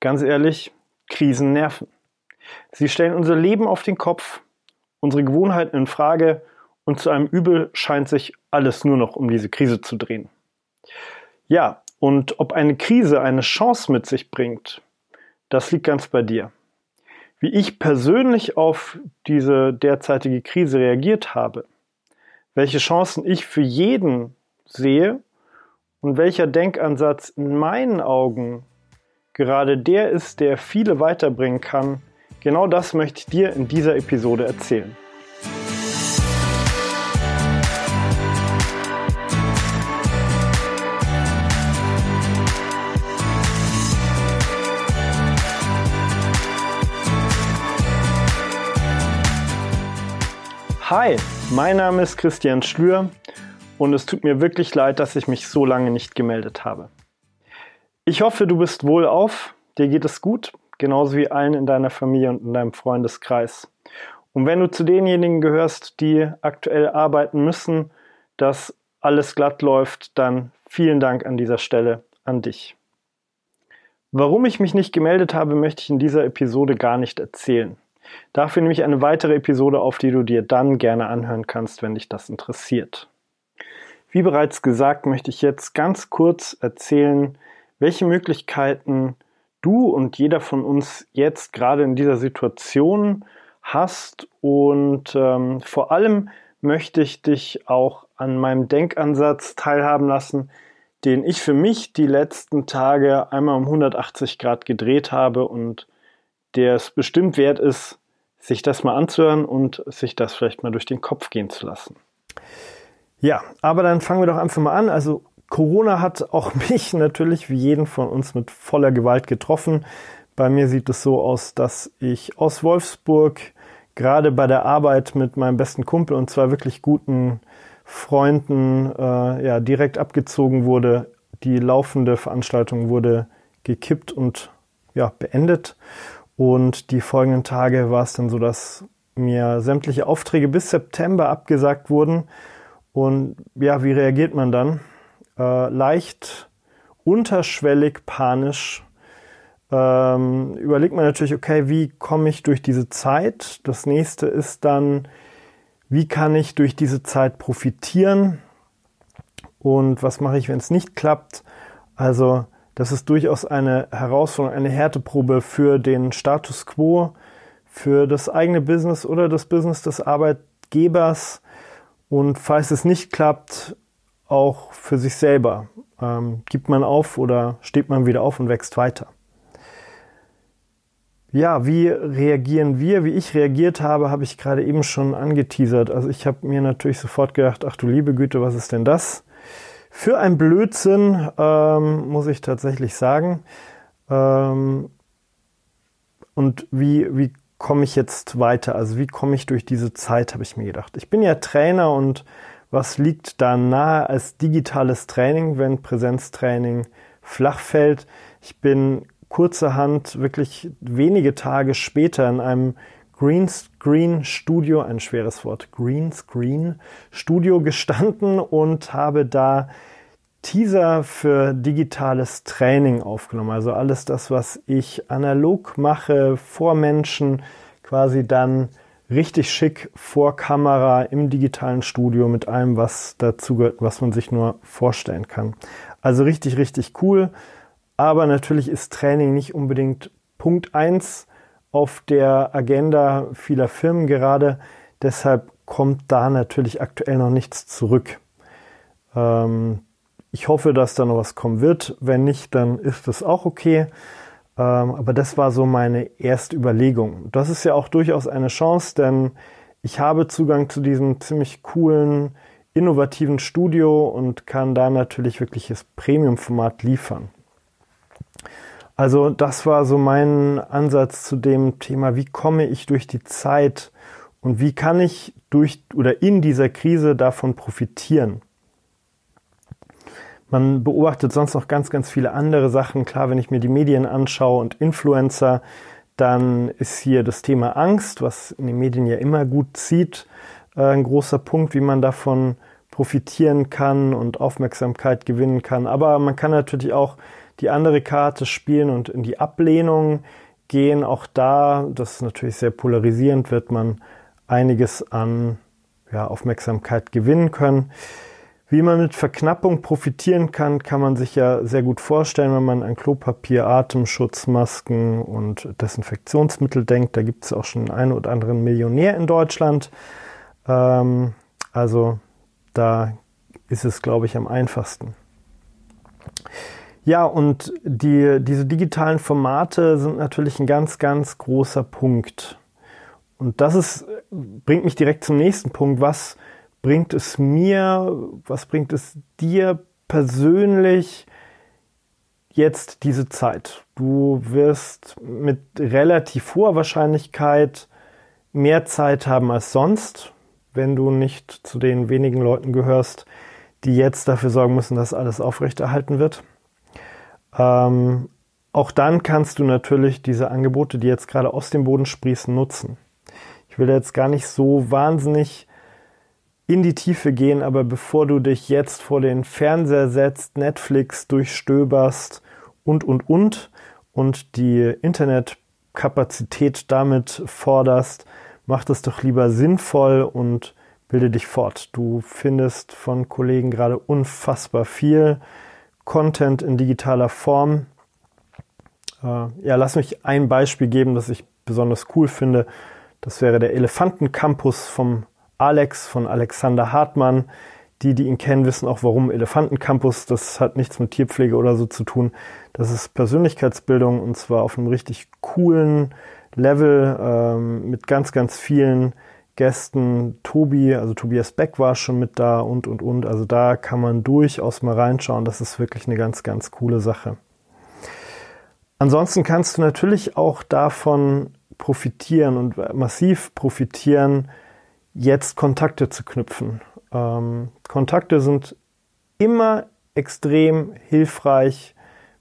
Ganz ehrlich, Krisen nerven. Sie stellen unser Leben auf den Kopf, unsere Gewohnheiten in Frage und zu einem Übel scheint sich alles nur noch um diese Krise zu drehen. Ja, und ob eine Krise eine Chance mit sich bringt, das liegt ganz bei dir. Wie ich persönlich auf diese derzeitige Krise reagiert habe, welche Chancen ich für jeden sehe und welcher Denkansatz in meinen Augen gerade der ist, der viele weiterbringen kann, genau das möchte ich dir in dieser Episode erzählen. Hi, mein Name ist Christian Schlür und es tut mir wirklich leid, dass ich mich so lange nicht gemeldet habe. Ich hoffe, du bist wohlauf, dir geht es gut, genauso wie allen in deiner Familie und in deinem Freundeskreis. Und wenn du zu denjenigen gehörst, die aktuell arbeiten müssen, dass alles glatt läuft, dann vielen Dank an dieser Stelle an dich. Warum ich mich nicht gemeldet habe, möchte ich in dieser Episode gar nicht erzählen. Dafür nehme ich eine weitere Episode auf, die du dir dann gerne anhören kannst, wenn dich das interessiert. Wie bereits gesagt, möchte ich jetzt ganz kurz erzählen, welche Möglichkeiten du und jeder von uns jetzt gerade in dieser Situation hast und ähm, vor allem möchte ich dich auch an meinem Denkansatz teilhaben lassen, den ich für mich die letzten Tage einmal um 180 Grad gedreht habe und der es bestimmt wert ist, sich das mal anzuhören und sich das vielleicht mal durch den Kopf gehen zu lassen. Ja, aber dann fangen wir doch einfach mal an. Also Corona hat auch mich natürlich wie jeden von uns mit voller Gewalt getroffen. Bei mir sieht es so aus, dass ich aus Wolfsburg gerade bei der Arbeit mit meinem besten Kumpel und zwei wirklich guten Freunden äh, ja, direkt abgezogen wurde. Die laufende Veranstaltung wurde gekippt und ja, beendet. Und die folgenden Tage war es dann so, dass mir sämtliche Aufträge bis September abgesagt wurden. Und ja, wie reagiert man dann? Äh, leicht unterschwellig panisch. Ähm, überlegt man natürlich, okay, wie komme ich durch diese Zeit? Das nächste ist dann, wie kann ich durch diese Zeit profitieren? Und was mache ich, wenn es nicht klappt? Also das ist durchaus eine Herausforderung, eine Härteprobe für den Status quo, für das eigene Business oder das Business des Arbeitgebers und falls es nicht klappt, auch für sich selber. Ähm, gibt man auf oder steht man wieder auf und wächst weiter? Ja, wie reagieren wir? Wie ich reagiert habe, habe ich gerade eben schon angeteasert. Also ich habe mir natürlich sofort gedacht, ach du liebe Güte, was ist denn das? Für ein Blödsinn, ähm, muss ich tatsächlich sagen. Ähm, und wie, wie komme ich jetzt weiter? Also wie komme ich durch diese Zeit, habe ich mir gedacht. Ich bin ja Trainer und was liegt da nahe als digitales Training, wenn Präsenztraining flach fällt? Ich bin kurzerhand wirklich wenige Tage später in einem Greenscreen Studio, ein schweres Wort, Greenscreen Studio gestanden und habe da Teaser für digitales Training aufgenommen. Also alles das, was ich analog mache, vor Menschen, quasi dann richtig schick vor Kamera im digitalen Studio mit allem, was dazu gehört, was man sich nur vorstellen kann. Also richtig, richtig cool. Aber natürlich ist Training nicht unbedingt Punkt eins auf der Agenda vieler Firmen gerade. Deshalb kommt da natürlich aktuell noch nichts zurück. Ähm, ich hoffe, dass da noch was kommen wird. Wenn nicht, dann ist das auch okay. Ähm, aber das war so meine erste Überlegung. Das ist ja auch durchaus eine Chance, denn ich habe Zugang zu diesem ziemlich coolen, innovativen Studio und kann da natürlich wirkliches Premium-Format liefern. Also das war so mein Ansatz zu dem Thema, wie komme ich durch die Zeit und wie kann ich durch oder in dieser Krise davon profitieren. Man beobachtet sonst noch ganz, ganz viele andere Sachen. Klar, wenn ich mir die Medien anschaue und Influencer, dann ist hier das Thema Angst, was in den Medien ja immer gut zieht, äh, ein großer Punkt, wie man davon profitieren kann und Aufmerksamkeit gewinnen kann. Aber man kann natürlich auch die andere Karte spielen und in die Ablehnung gehen. Auch da, das ist natürlich sehr polarisierend, wird man einiges an ja, Aufmerksamkeit gewinnen können. Wie man mit Verknappung profitieren kann, kann man sich ja sehr gut vorstellen, wenn man an Klopapier, Atemschutzmasken und Desinfektionsmittel denkt. Da gibt es auch schon einen oder anderen Millionär in Deutschland. Ähm, also da ist es, glaube ich, am einfachsten. Ja, und die, diese digitalen Formate sind natürlich ein ganz, ganz großer Punkt. Und das ist, bringt mich direkt zum nächsten Punkt. Was bringt es mir, was bringt es dir persönlich jetzt diese Zeit? Du wirst mit relativ hoher Wahrscheinlichkeit mehr Zeit haben als sonst, wenn du nicht zu den wenigen Leuten gehörst, die jetzt dafür sorgen müssen, dass alles aufrechterhalten wird. Ähm, auch dann kannst du natürlich diese Angebote, die jetzt gerade aus dem Boden sprießen, nutzen. Ich will jetzt gar nicht so wahnsinnig in die Tiefe gehen, aber bevor du dich jetzt vor den Fernseher setzt, Netflix durchstöberst und, und, und und die Internetkapazität damit forderst, mach das doch lieber sinnvoll und bilde dich fort. Du findest von Kollegen gerade unfassbar viel Content in digitaler Form. Äh, ja, lass mich ein Beispiel geben, das ich besonders cool finde. Das wäre der Elefantencampus vom Alex, von Alexander Hartmann. Die, die ihn kennen, wissen auch, warum Elefantencampus. Das hat nichts mit Tierpflege oder so zu tun. Das ist Persönlichkeitsbildung und zwar auf einem richtig coolen Level ähm, mit ganz, ganz vielen Gästen. Tobi, also Tobias Beck war schon mit da und, und, und. Also da kann man durchaus mal reinschauen. Das ist wirklich eine ganz, ganz coole Sache. Ansonsten kannst du natürlich auch davon profitieren und massiv profitieren, jetzt Kontakte zu knüpfen. Ähm, Kontakte sind immer extrem hilfreich,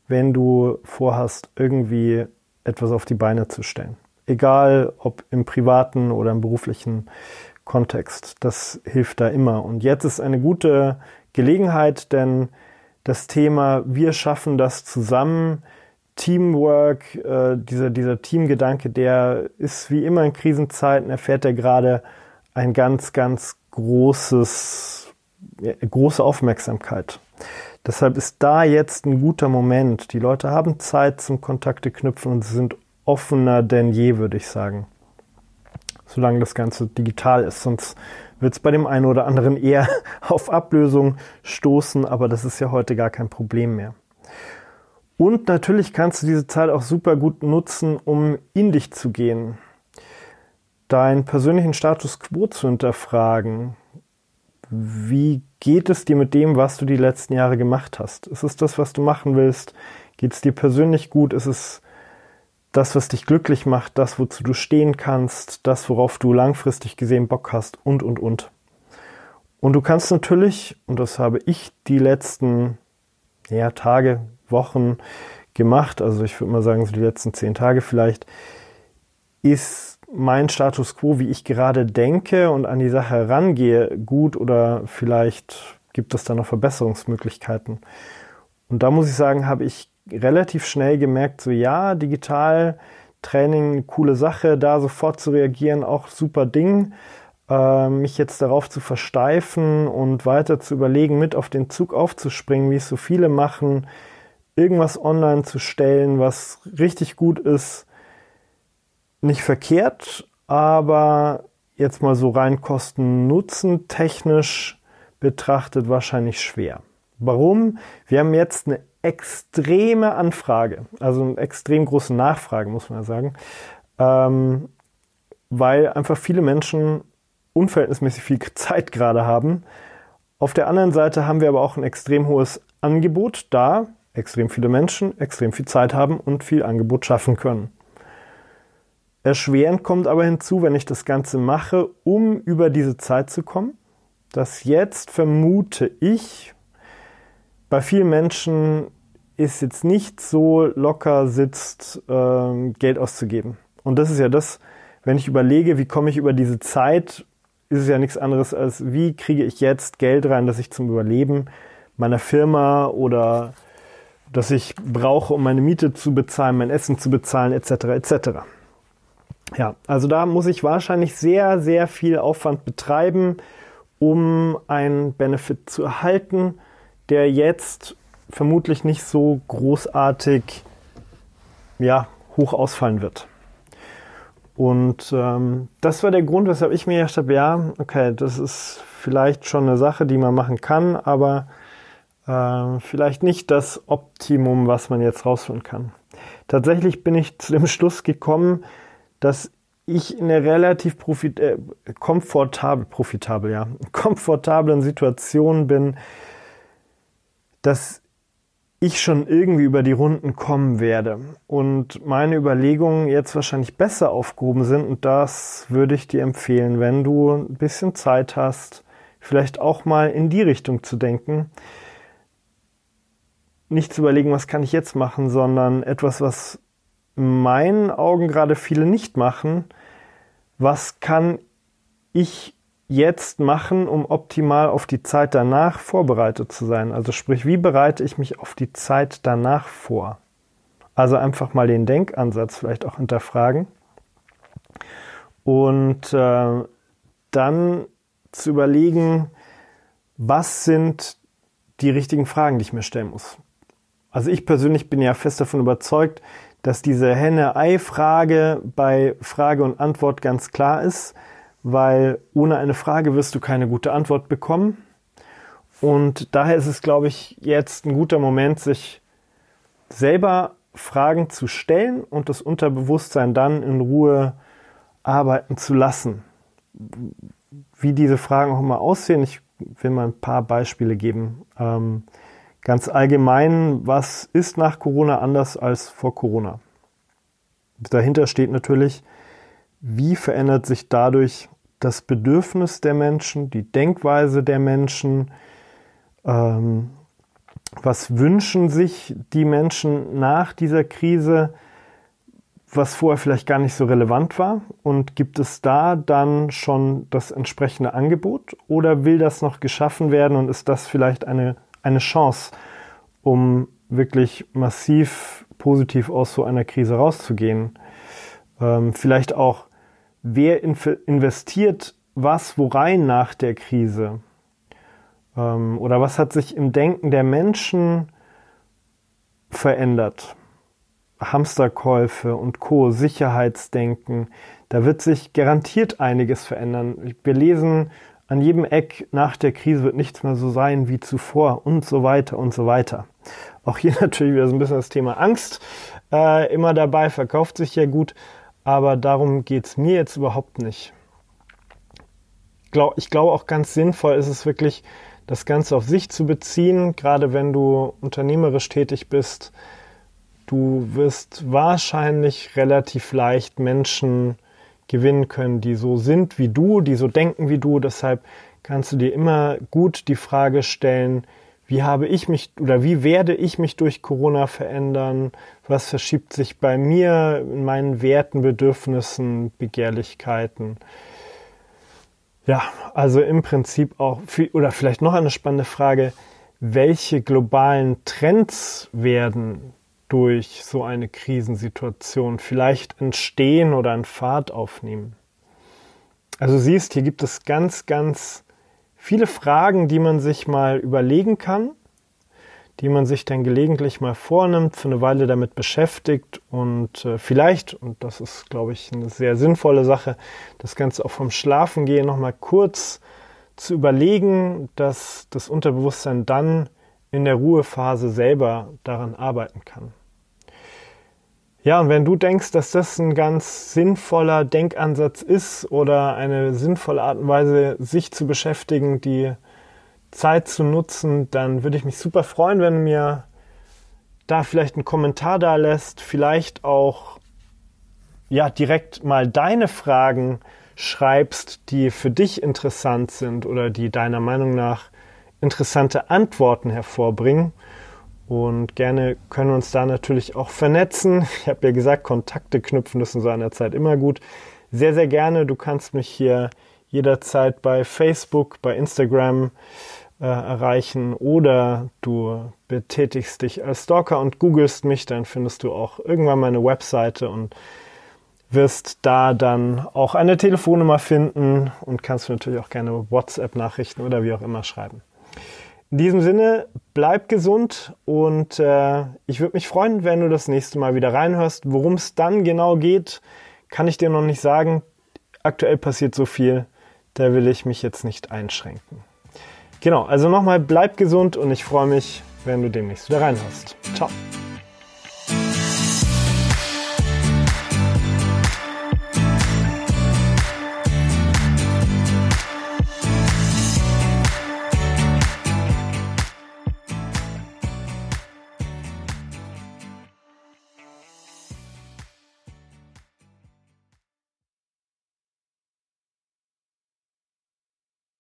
wenn du vorhast, irgendwie etwas auf die Beine zu stellen. Egal ob im privaten oder im beruflichen Kontext. Das hilft da immer. Und jetzt ist eine gute Gelegenheit, denn das Thema Wir schaffen das zusammen Teamwork, äh, dieser, dieser Teamgedanke, der ist wie immer in Krisenzeiten, erfährt er gerade ein ganz, ganz großes, große Aufmerksamkeit. Deshalb ist da jetzt ein guter Moment. Die Leute haben Zeit zum Kontakte knüpfen und sind offener denn je, würde ich sagen. Solange das Ganze digital ist, sonst wird es bei dem einen oder anderen eher auf Ablösung stoßen, aber das ist ja heute gar kein Problem mehr. Und natürlich kannst du diese Zeit auch super gut nutzen, um in dich zu gehen, deinen persönlichen Status quo zu hinterfragen. Wie geht es dir mit dem, was du die letzten Jahre gemacht hast? Ist es das, was du machen willst? Geht es dir persönlich gut? Ist es das, was dich glücklich macht, das, wozu du stehen kannst, das, worauf du langfristig gesehen Bock hast und, und, und. Und du kannst natürlich, und das habe ich die letzten ja, Tage, Wochen gemacht, also ich würde mal sagen, so die letzten zehn Tage vielleicht, ist mein Status quo, wie ich gerade denke und an die Sache herangehe, gut oder vielleicht gibt es da noch Verbesserungsmöglichkeiten. Und da muss ich sagen, habe ich relativ schnell gemerkt, so ja, digital Training, coole Sache, da sofort zu reagieren, auch super Ding. Äh, mich jetzt darauf zu versteifen und weiter zu überlegen, mit auf den Zug aufzuspringen, wie es so viele machen, irgendwas online zu stellen, was richtig gut ist, nicht verkehrt, aber jetzt mal so rein Kosten-Nutzen technisch betrachtet wahrscheinlich schwer. Warum? Wir haben jetzt eine extreme Anfrage, also eine extrem große Nachfrage, muss man ja sagen, ähm, weil einfach viele Menschen unverhältnismäßig viel Zeit gerade haben. Auf der anderen Seite haben wir aber auch ein extrem hohes Angebot, da extrem viele Menschen extrem viel Zeit haben und viel Angebot schaffen können. Erschwerend kommt aber hinzu, wenn ich das Ganze mache, um über diese Zeit zu kommen, dass jetzt vermute ich, bei vielen Menschen ist jetzt nicht so locker sitzt, ähm, Geld auszugeben. Und das ist ja das, wenn ich überlege, wie komme ich über diese Zeit, ist es ja nichts anderes als, wie kriege ich jetzt Geld rein, dass ich zum Überleben meiner Firma oder das ich brauche, um meine Miete zu bezahlen, mein Essen zu bezahlen, etc. etc. Ja, also da muss ich wahrscheinlich sehr, sehr viel Aufwand betreiben, um einen Benefit zu erhalten, der jetzt vermutlich nicht so großartig ja, hoch ausfallen wird. Und ähm, das war der Grund, weshalb ich mir gedacht habe, ja, okay, das ist vielleicht schon eine Sache, die man machen kann, aber äh, vielleicht nicht das Optimum, was man jetzt rausholen kann. Tatsächlich bin ich zu dem Schluss gekommen, dass ich in einer relativ profit äh, komfortabel, profitabel, ja, komfortablen Situation bin, dass ich schon irgendwie über die Runden kommen werde und meine Überlegungen jetzt wahrscheinlich besser aufgehoben sind und das würde ich dir empfehlen, wenn du ein bisschen Zeit hast, vielleicht auch mal in die Richtung zu denken. Nicht zu überlegen, was kann ich jetzt machen, sondern etwas, was meinen Augen gerade viele nicht machen. Was kann ich jetzt machen, um optimal auf die Zeit danach vorbereitet zu sein? Also sprich, wie bereite ich mich auf die Zeit danach vor? Also einfach mal den Denkansatz vielleicht auch hinterfragen und äh, dann zu überlegen, was sind die richtigen Fragen, die ich mir stellen muss. Also ich persönlich bin ja fest davon überzeugt, dass diese Henne-Ei-Frage bei Frage und Antwort ganz klar ist weil ohne eine Frage wirst du keine gute Antwort bekommen. Und daher ist es, glaube ich, jetzt ein guter Moment, sich selber Fragen zu stellen und das Unterbewusstsein dann in Ruhe arbeiten zu lassen. Wie diese Fragen auch immer aussehen, ich will mal ein paar Beispiele geben. Ähm, ganz allgemein, was ist nach Corona anders als vor Corona? Dahinter steht natürlich, wie verändert sich dadurch das Bedürfnis der Menschen, die Denkweise der Menschen, ähm, was wünschen sich die Menschen nach dieser Krise, was vorher vielleicht gar nicht so relevant war? Und gibt es da dann schon das entsprechende Angebot oder will das noch geschaffen werden und ist das vielleicht eine, eine Chance, um wirklich massiv positiv aus so einer Krise rauszugehen? Ähm, vielleicht auch wer investiert was worein nach der Krise? Ähm, oder was hat sich im Denken der Menschen verändert? Hamsterkäufe und Co., Sicherheitsdenken, da wird sich garantiert einiges verändern. Wir lesen an jedem Eck, nach der Krise wird nichts mehr so sein wie zuvor und so weiter und so weiter. Auch hier natürlich wieder so ein bisschen das Thema Angst äh, immer dabei, verkauft sich ja gut, aber darum geht es mir jetzt überhaupt nicht. Ich glaube auch ganz sinnvoll ist es wirklich, das Ganze auf sich zu beziehen, gerade wenn du unternehmerisch tätig bist. Du wirst wahrscheinlich relativ leicht Menschen gewinnen können, die so sind wie du, die so denken wie du. Deshalb kannst du dir immer gut die Frage stellen, wie habe ich mich oder wie werde ich mich durch Corona verändern? Was verschiebt sich bei mir in meinen Werten, Bedürfnissen, Begehrlichkeiten? Ja, also im Prinzip auch, oder vielleicht noch eine spannende Frage, welche globalen Trends werden durch so eine Krisensituation vielleicht entstehen oder einen Fahrt aufnehmen? Also siehst, hier gibt es ganz, ganz viele Fragen, die man sich mal überlegen kann, die man sich dann gelegentlich mal vornimmt, für eine Weile damit beschäftigt und äh, vielleicht, und das ist, glaube ich, eine sehr sinnvolle Sache, das Ganze auch vom Schlafengehen nochmal kurz zu überlegen, dass das Unterbewusstsein dann in der Ruhephase selber daran arbeiten kann. Ja, und wenn du denkst, dass das ein ganz sinnvoller Denkansatz ist oder eine sinnvolle Art und Weise, sich zu beschäftigen, die Zeit zu nutzen, dann würde ich mich super freuen, wenn du mir da vielleicht einen Kommentar da lässt, vielleicht auch ja direkt mal deine Fragen schreibst, die für dich interessant sind oder die deiner Meinung nach interessante Antworten hervorbringen. Und gerne können wir uns da natürlich auch vernetzen. Ich habe ja gesagt, Kontakte knüpfen ist in so einer Zeit immer gut. Sehr, sehr gerne. Du kannst mich hier jederzeit bei Facebook, bei Instagram äh, erreichen oder du betätigst dich als Stalker und googelst mich, dann findest du auch irgendwann meine Webseite und wirst da dann auch eine Telefonnummer finden und kannst mir natürlich auch gerne WhatsApp-Nachrichten oder wie auch immer schreiben. In diesem Sinne, bleib gesund und äh, ich würde mich freuen, wenn du das nächste Mal wieder reinhörst. Worum es dann genau geht, kann ich dir noch nicht sagen. Aktuell passiert so viel, da will ich mich jetzt nicht einschränken. Genau, also nochmal, bleib gesund und ich freue mich, wenn du demnächst wieder reinhörst. Ciao.